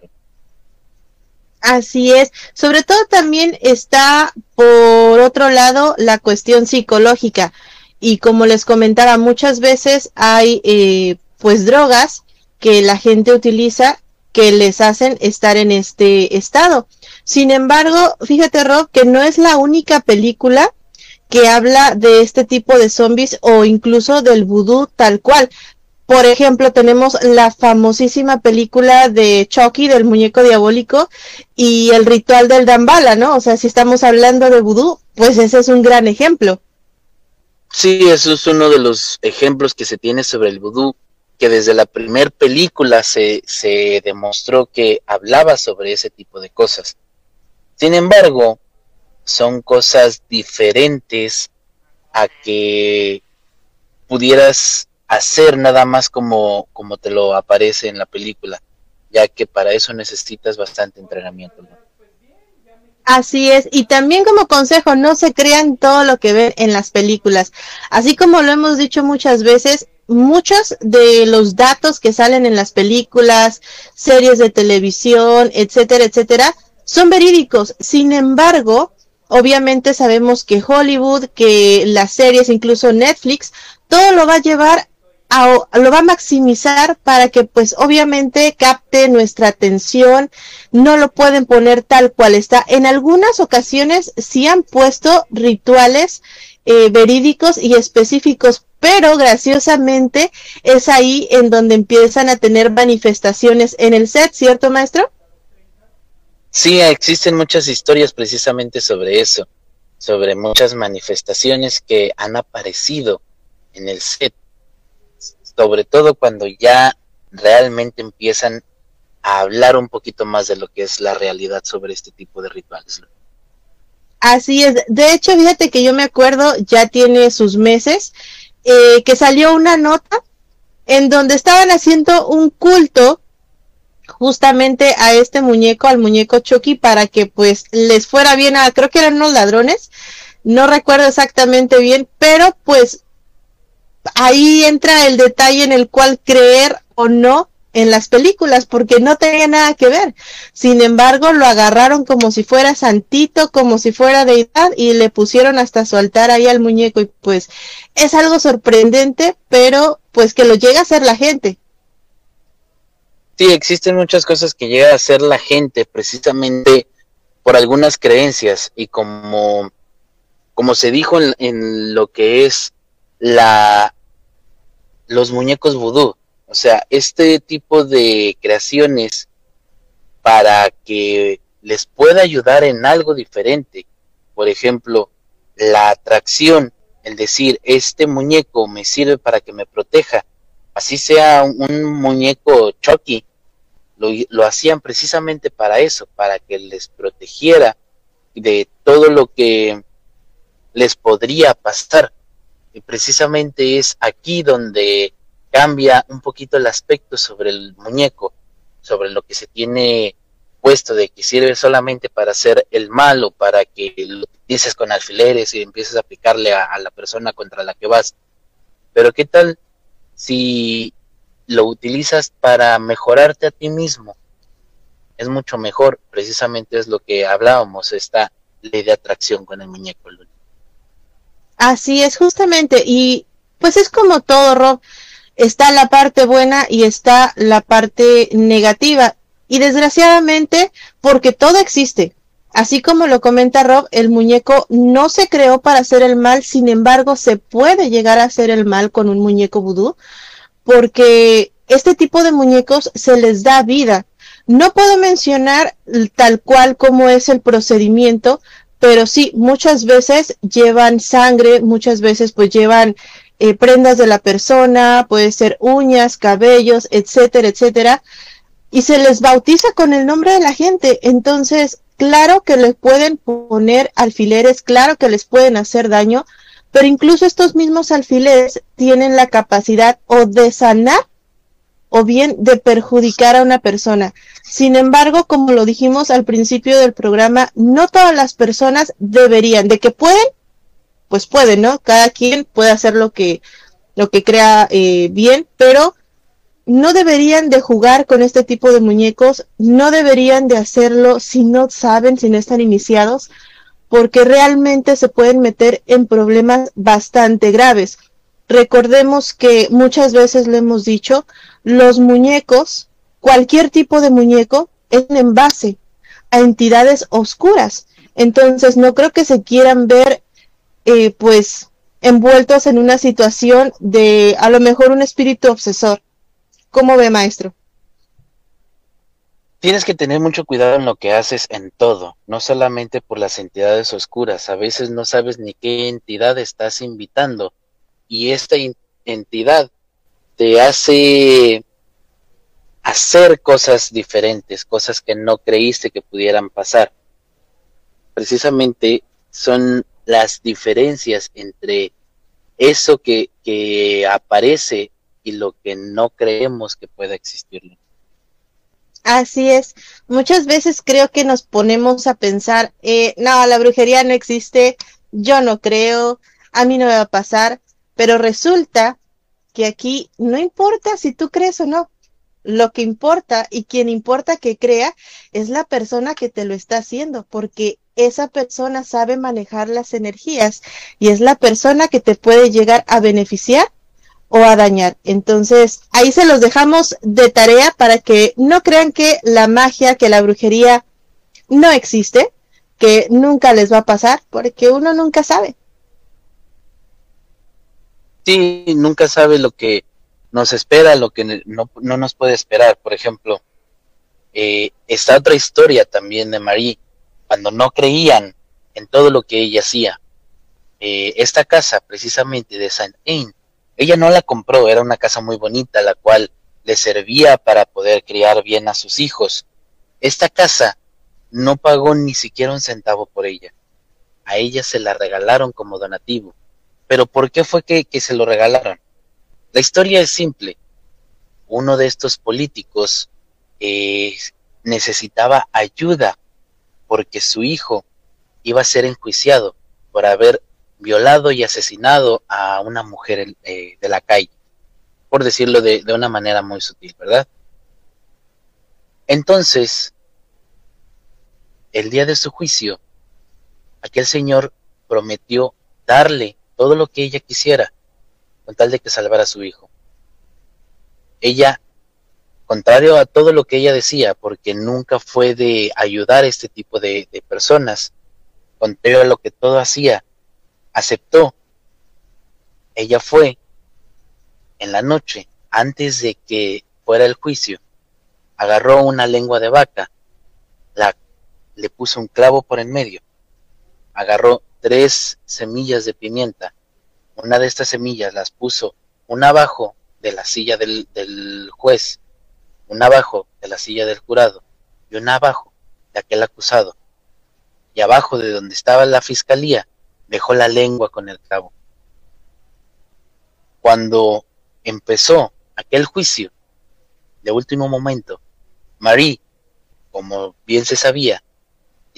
Así es. Sobre todo también está por otro lado la cuestión psicológica. Y como les comentaba, muchas veces hay eh, pues drogas que la gente utiliza que les hacen estar en este estado. Sin embargo, fíjate Rob, que no es la única película que habla de este tipo de zombies o incluso del vudú tal cual. Por ejemplo, tenemos la famosísima película de Chucky, del muñeco diabólico, y el ritual del Dambala, ¿no? O sea, si estamos hablando de vudú, pues ese es un gran ejemplo. Sí, eso es uno de los ejemplos que se tiene sobre el vudú, que desde la primera película se, se demostró que hablaba sobre ese tipo de cosas. Sin embargo, son cosas diferentes a que pudieras hacer nada más como, como te lo aparece en la película, ya que para eso necesitas bastante entrenamiento. Así es, y también como consejo, no se crean todo lo que ven en las películas. Así como lo hemos dicho muchas veces, muchos de los datos que salen en las películas, series de televisión, etcétera, etcétera, son verídicos. Sin embargo, obviamente sabemos que Hollywood, que las series, incluso Netflix, todo lo va a llevar lo va a maximizar para que pues obviamente capte nuestra atención, no lo pueden poner tal cual está. En algunas ocasiones sí han puesto rituales eh, verídicos y específicos, pero graciosamente es ahí en donde empiezan a tener manifestaciones en el set, ¿cierto maestro? Sí, existen muchas historias precisamente sobre eso, sobre muchas manifestaciones que han aparecido en el set, sobre todo cuando ya realmente empiezan a hablar un poquito más de lo que es la realidad sobre este tipo de rituales. Así es, de hecho, fíjate que yo me acuerdo, ya tiene sus meses, eh, que salió una nota en donde estaban haciendo un culto justamente a este muñeco, al muñeco Chucky, para que pues les fuera bien a, creo que eran unos ladrones, no recuerdo exactamente bien, pero pues ahí entra el detalle en el cual creer o no en las películas, porque no tenía nada que ver. Sin embargo, lo agarraron como si fuera santito, como si fuera deidad, y le pusieron hasta su altar ahí al muñeco, y pues es algo sorprendente, pero pues que lo llega a hacer la gente. Sí, existen muchas cosas que llega a hacer la gente precisamente por algunas creencias y como, como se dijo en, en lo que es la los muñecos vudú. O sea, este tipo de creaciones para que les pueda ayudar en algo diferente. Por ejemplo, la atracción, el decir, este muñeco me sirve para que me proteja. Así sea un, muñeco Chucky, lo, hacían precisamente para eso, para que les protegiera de todo lo que les podría pasar. Y precisamente es aquí donde cambia un poquito el aspecto sobre el muñeco, sobre lo que se tiene puesto de que sirve solamente para hacer el mal o para que lo utilices con alfileres y empieces a aplicarle a la persona contra la que vas. Pero ¿qué tal si lo utilizas para mejorarte a ti mismo, es mucho mejor. Precisamente es lo que hablábamos, esta ley de atracción con el muñeco. Así es, justamente. Y pues es como todo, Rob. Está la parte buena y está la parte negativa. Y desgraciadamente, porque todo existe. Así como lo comenta Rob, el muñeco no se creó para hacer el mal, sin embargo, se puede llegar a hacer el mal con un muñeco vudú porque este tipo de muñecos se les da vida. No puedo mencionar tal cual como es el procedimiento, pero sí, muchas veces llevan sangre, muchas veces pues llevan eh, prendas de la persona, puede ser uñas, cabellos, etcétera, etcétera, y se les bautiza con el nombre de la gente. Entonces, claro que les pueden poner alfileres, claro que les pueden hacer daño, pero incluso estos mismos alfileres tienen la capacidad o de sanar o bien de perjudicar a una persona. Sin embargo, como lo dijimos al principio del programa, no todas las personas deberían, de que pueden, pues pueden, ¿no? Cada quien puede hacer lo que, lo que crea eh, bien, pero no deberían de jugar con este tipo de muñecos, no deberían de hacerlo si no saben, si no están iniciados, porque realmente se pueden meter en problemas bastante graves. Recordemos que muchas veces le hemos dicho, los muñecos, cualquier tipo de muñeco, es en base a entidades oscuras. Entonces no creo que se quieran ver eh, pues envueltos en una situación de a lo mejor un espíritu obsesor. ¿Cómo ve maestro? Tienes que tener mucho cuidado en lo que haces en todo, no solamente por las entidades oscuras. A veces no sabes ni qué entidad estás invitando y esta entidad te hace hacer cosas diferentes, cosas que no creíste que pudieran pasar. Precisamente son las diferencias entre eso que, que aparece y lo que no creemos que pueda existir. Así es. Muchas veces creo que nos ponemos a pensar, eh, no, la brujería no existe, yo no creo, a mí no me va a pasar, pero resulta que aquí no importa si tú crees o no. Lo que importa y quien importa que crea es la persona que te lo está haciendo, porque esa persona sabe manejar las energías y es la persona que te puede llegar a beneficiar o a dañar. Entonces, ahí se los dejamos de tarea para que no crean que la magia, que la brujería no existe, que nunca les va a pasar, porque uno nunca sabe. Sí, nunca sabe lo que nos espera, lo que no, no nos puede esperar. Por ejemplo, eh, está otra historia también de Marie, cuando no creían en todo lo que ella hacía. Eh, esta casa, precisamente de Saint Anne, ella no la compró, era una casa muy bonita, la cual le servía para poder criar bien a sus hijos. Esta casa no pagó ni siquiera un centavo por ella. A ella se la regalaron como donativo. Pero ¿por qué fue que, se lo regalaron? La historia es simple. Uno de estos políticos eh, necesitaba ayuda porque su hijo iba a ser enjuiciado por haber violado y asesinado a una mujer eh, de la calle, por decirlo de, de una manera muy sutil, ¿verdad? Entonces, el día de su juicio, aquel señor prometió darle todo lo que ella quisiera con tal de que salvara a su hijo. Ella, contrario a todo lo que ella decía, porque nunca fue de ayudar a este tipo de, personas, contrario a lo que todo hacía, aceptó. Ella fue en la noche, antes de que fuera el juicio, agarró una lengua de vaca, la, le puso un clavo por en medio, agarró tres semillas de pimienta. Una de estas semillas las puso una abajo de la silla del, del juez, una abajo de la silla del jurado y una abajo de aquel acusado. Y abajo de donde estaba la fiscalía dejó la lengua con el clavo. Cuando empezó aquel juicio, de último momento, Marie, como bien se sabía,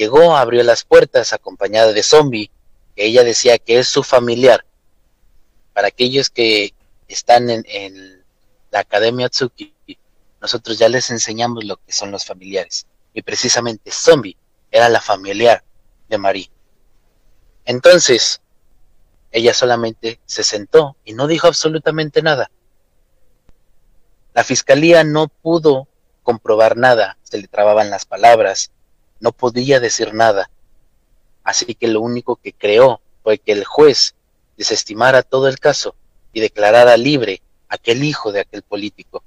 llegó, abrió las puertas acompañada de Zombie, que ella decía que es su familiar. Para aquellos que están en, la Academia Tsuki, nosotros ya les enseñamos lo que son los familiares. Y precisamente Zombie era la familiar de Marie. Entonces, ella solamente se sentó y no dijo absolutamente nada. La fiscalía no pudo comprobar nada, se le trababan las palabras, no podía decir nada. Así que lo único que creó fue que el juez desestimara todo el caso y declarara libre aquel hijo de aquel político.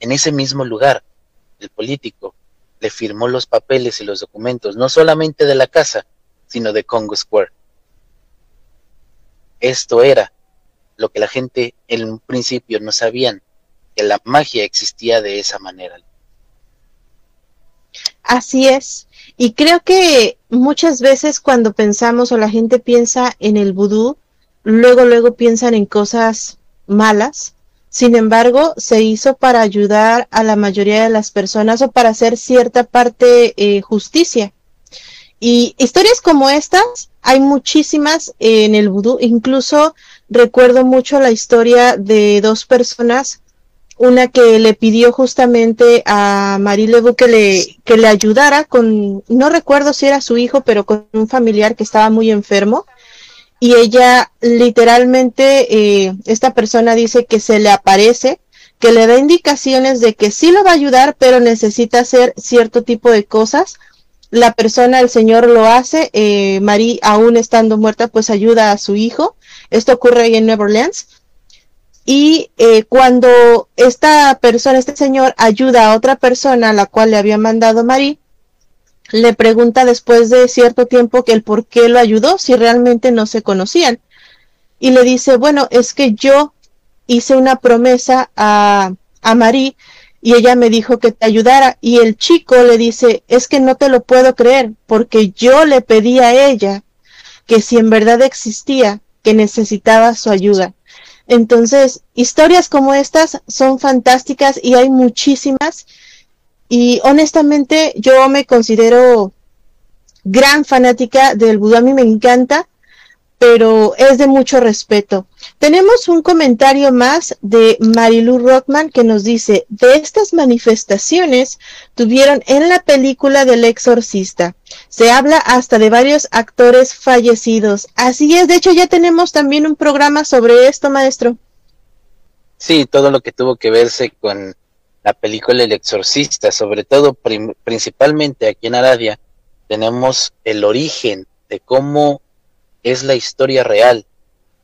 En ese mismo lugar, el político le firmó los papeles y los documentos, no solamente de la casa, sino de Congo Square. Esto era lo que la gente en un principio no sabían, que la magia existía de esa manera. Así es. Y creo que muchas veces cuando pensamos o la gente piensa en el vudú, luego, luego piensan en cosas malas. Sin embargo, se hizo para ayudar a la mayoría de las personas o para hacer cierta parte eh, justicia. Y historias como estas hay muchísimas en el vudú. Incluso recuerdo mucho la historia de dos personas una que le pidió justamente a Marie Lebu que le, que le ayudara con, no recuerdo si era su hijo, pero con un familiar que estaba muy enfermo. Y ella literalmente, eh, esta persona dice que se le aparece, que le da indicaciones de que sí lo va a ayudar, pero necesita hacer cierto tipo de cosas. La persona, el señor lo hace, eh, Marie aún estando muerta, pues ayuda a su hijo. Esto ocurre ahí en Nueva Orleans y eh, cuando esta persona, este señor, ayuda a otra persona a la cual le había mandado Marí, le pregunta después de cierto tiempo que el por qué lo ayudó, si realmente no se conocían. Y le dice, bueno, es que yo hice una promesa a, a Marí y ella me dijo que te ayudara. Y el chico le dice, es que no te lo puedo creer, porque yo le pedí a ella que si en verdad existía, que necesitaba su ayuda. Entonces, historias como estas son fantásticas y hay muchísimas. Y honestamente, yo me considero gran fanática del vudú. A mí me encanta pero es de mucho respeto. Tenemos un comentario más de Marilu Rothman que nos dice, de estas manifestaciones tuvieron en la película del exorcista. Se habla hasta de varios actores fallecidos. Así es, de hecho ya tenemos también un programa sobre esto, maestro. Sí, todo lo que tuvo que verse con la película El Exorcista, sobre todo principalmente aquí en Arabia, tenemos el origen de cómo es la historia real.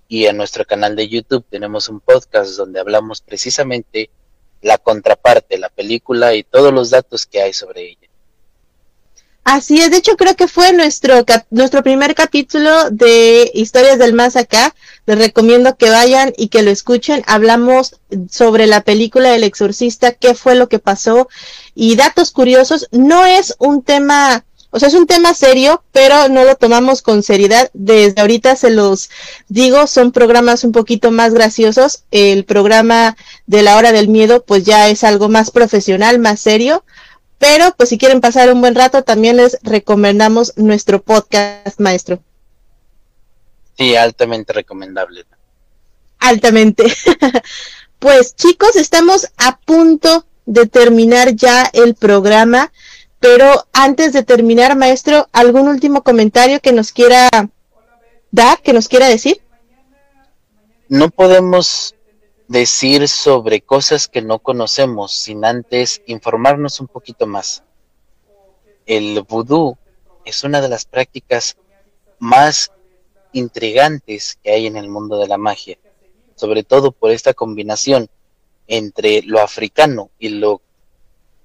Y en nuestro canal de YouTube tenemos un podcast donde hablamos precisamente la contraparte, la película y todos los datos que hay sobre ella. Así es, de hecho creo que fue nuestro, nuestro primer capítulo de Historias del Más Acá. Les recomiendo que vayan y que lo escuchen. Hablamos sobre la película El Exorcista, qué fue lo que pasó y datos curiosos. No es un tema o sea, es un tema serio, pero no lo tomamos con seriedad. Desde ahorita se los digo, son programas un poquito más graciosos. El programa de la hora del miedo, pues ya es algo más profesional, más serio. Pero, pues si quieren pasar un buen rato, también les recomendamos nuestro podcast, maestro. Sí, altamente recomendable. Altamente. pues chicos, estamos a punto de terminar ya el programa. Pero antes de terminar, maestro, ¿algún último comentario que nos quiera dar, que nos quiera decir? No podemos decir sobre cosas que no conocemos sin antes informarnos un poquito más. El vudú es una de las prácticas más intrigantes que hay en el mundo de la magia, sobre todo por esta combinación entre lo africano y lo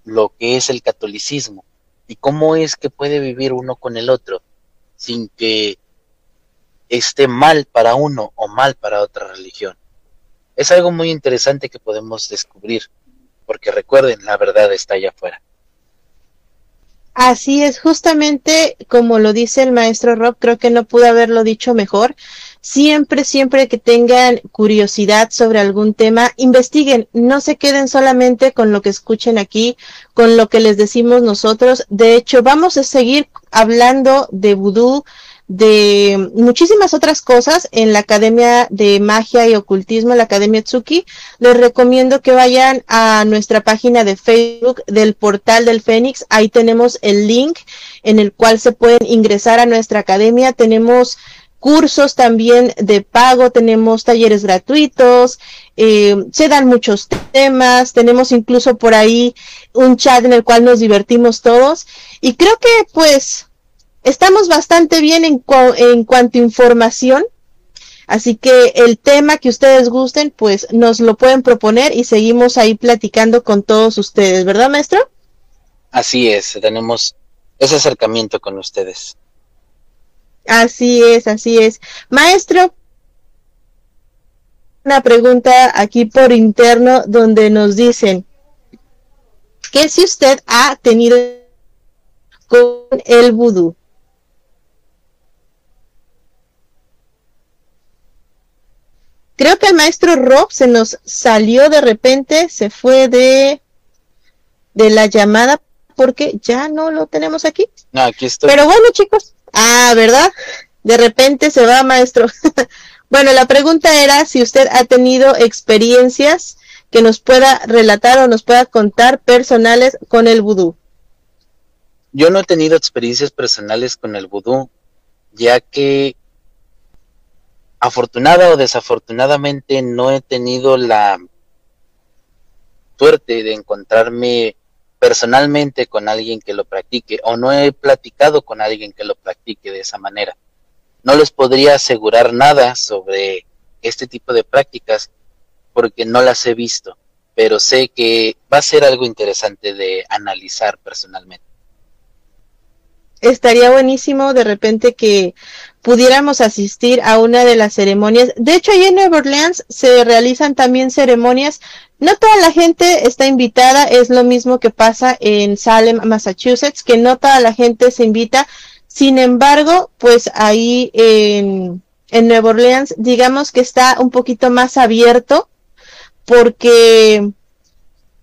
lo que es el catolicismo y cómo es que puede vivir uno con el otro sin que esté mal para uno o mal para otra religión. Es algo muy interesante que podemos descubrir, porque recuerden, la verdad está allá afuera. Así es, justamente como lo dice el maestro Rob, creo que no pudo haberlo dicho mejor siempre, siempre que tengan curiosidad sobre algún tema, investiguen, no se queden solamente con lo que escuchen aquí, con lo que les decimos nosotros. De hecho, vamos a seguir hablando de vudú, de muchísimas otras cosas en la Academia de Magia y Ocultismo, la Academia Tsuki. Les recomiendo que vayan a nuestra página de Facebook del portal del Fénix. Ahí tenemos el link en el cual se pueden ingresar a nuestra academia. Tenemos cursos también de pago, tenemos talleres gratuitos, eh, se dan muchos temas, tenemos incluso por ahí un chat en el cual nos divertimos todos y creo que pues estamos bastante bien en, en cuanto a información. Así que el tema que ustedes gusten, pues nos lo pueden proponer y seguimos ahí platicando con todos ustedes, ¿verdad, maestro? Así es, tenemos ese acercamiento con ustedes. Así es, así es. Maestro, una pregunta aquí por interno donde nos dicen que si usted ha tenido con el vudú. Creo que el maestro Rob se nos salió de repente, se fue de, de la llamada porque ya no lo tenemos aquí. No, aquí estoy. Pero bueno, chicos, Ah, ¿verdad? De repente se va, maestro. bueno, la pregunta era si usted ha tenido experiencias que nos pueda relatar o nos pueda contar personales con el vudú. Yo no he tenido experiencias personales con el vudú, ya que afortunada o desafortunadamente no he tenido la suerte de encontrarme personalmente con alguien que lo practique o no he platicado con alguien que lo practique de esa manera. No les podría asegurar nada sobre este tipo de prácticas porque no las he visto, pero sé que va a ser algo interesante de analizar personalmente. Estaría buenísimo de repente que pudiéramos asistir a una de las ceremonias. De hecho, ahí en Nueva Orleans se realizan también ceremonias no toda la gente está invitada, es lo mismo que pasa en Salem, Massachusetts, que no toda la gente se invita. Sin embargo, pues ahí en, en Nueva Orleans, digamos que está un poquito más abierto, porque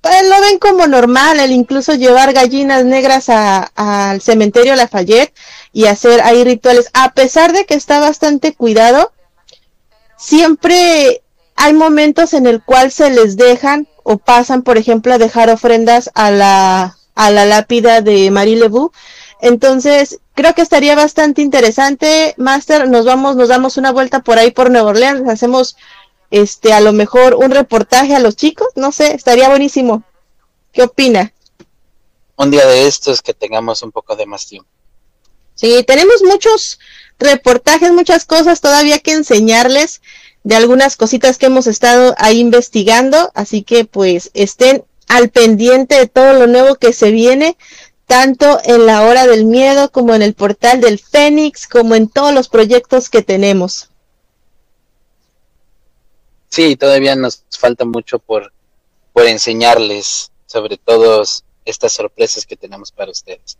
pues lo ven como normal el incluso llevar gallinas negras al cementerio Lafayette y hacer ahí rituales, a pesar de que está bastante cuidado, siempre hay momentos en el cual se les dejan o pasan, por ejemplo, a dejar ofrendas a la, a la lápida de Marie Lebu. Entonces, creo que estaría bastante interesante, Master, nos vamos, nos damos una vuelta por ahí por Nueva Orleans, hacemos este, a lo mejor un reportaje a los chicos, no sé, estaría buenísimo. ¿Qué opina? Un día de estos que tengamos un poco de más tiempo. Sí, tenemos muchos reportajes, muchas cosas todavía que enseñarles de algunas cositas que hemos estado ahí investigando, así que pues estén al pendiente de todo lo nuevo que se viene, tanto en la hora del miedo como en el portal del Fénix, como en todos los proyectos que tenemos. Sí, todavía nos falta mucho por, por enseñarles sobre todas estas sorpresas que tenemos para ustedes.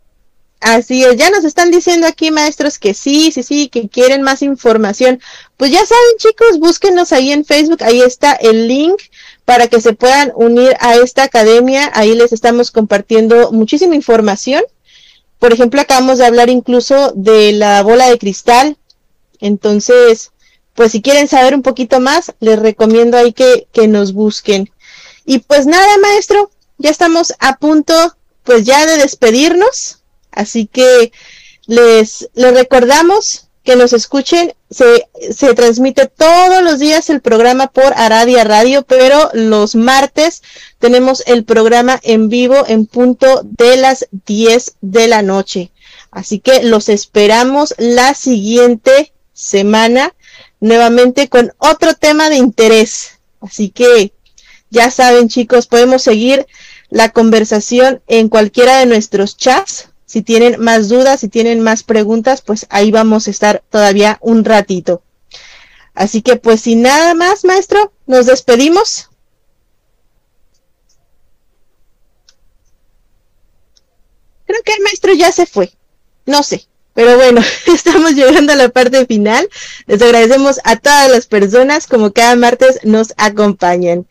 Así es, ya nos están diciendo aquí maestros que sí, sí, sí, que quieren más información. Pues ya saben chicos, búsquenos ahí en Facebook, ahí está el link para que se puedan unir a esta academia, ahí les estamos compartiendo muchísima información. Por ejemplo, acabamos de hablar incluso de la bola de cristal, entonces pues si quieren saber un poquito más, les recomiendo ahí que, que nos busquen. Y pues nada, maestro, ya estamos a punto pues ya de despedirnos, así que les, les recordamos que nos escuchen, se, se transmite todos los días el programa por Aradia Radio, pero los martes tenemos el programa en vivo en punto de las 10 de la noche. Así que los esperamos la siguiente semana nuevamente con otro tema de interés. Así que ya saben chicos, podemos seguir la conversación en cualquiera de nuestros chats. Si tienen más dudas, si tienen más preguntas, pues ahí vamos a estar todavía un ratito. Así que pues sin nada más, maestro, nos despedimos. Creo que el maestro ya se fue. No sé. Pero bueno, estamos llegando a la parte final. Les agradecemos a todas las personas como cada martes nos acompañan.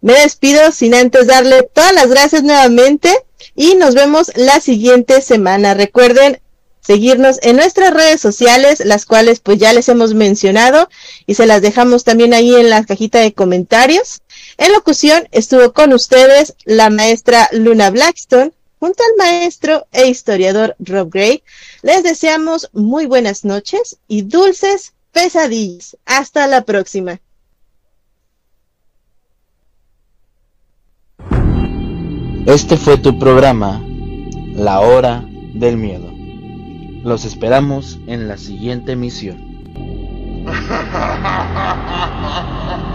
Me despido sin antes darle todas las gracias nuevamente y nos vemos la siguiente semana. Recuerden seguirnos en nuestras redes sociales, las cuales pues ya les hemos mencionado y se las dejamos también ahí en la cajita de comentarios. En locución estuvo con ustedes la maestra Luna Blackstone junto al maestro e historiador Rob Gray. Les deseamos muy buenas noches y dulces pesadillas. Hasta la próxima. Este fue tu programa, La Hora del Miedo. Los esperamos en la siguiente emisión.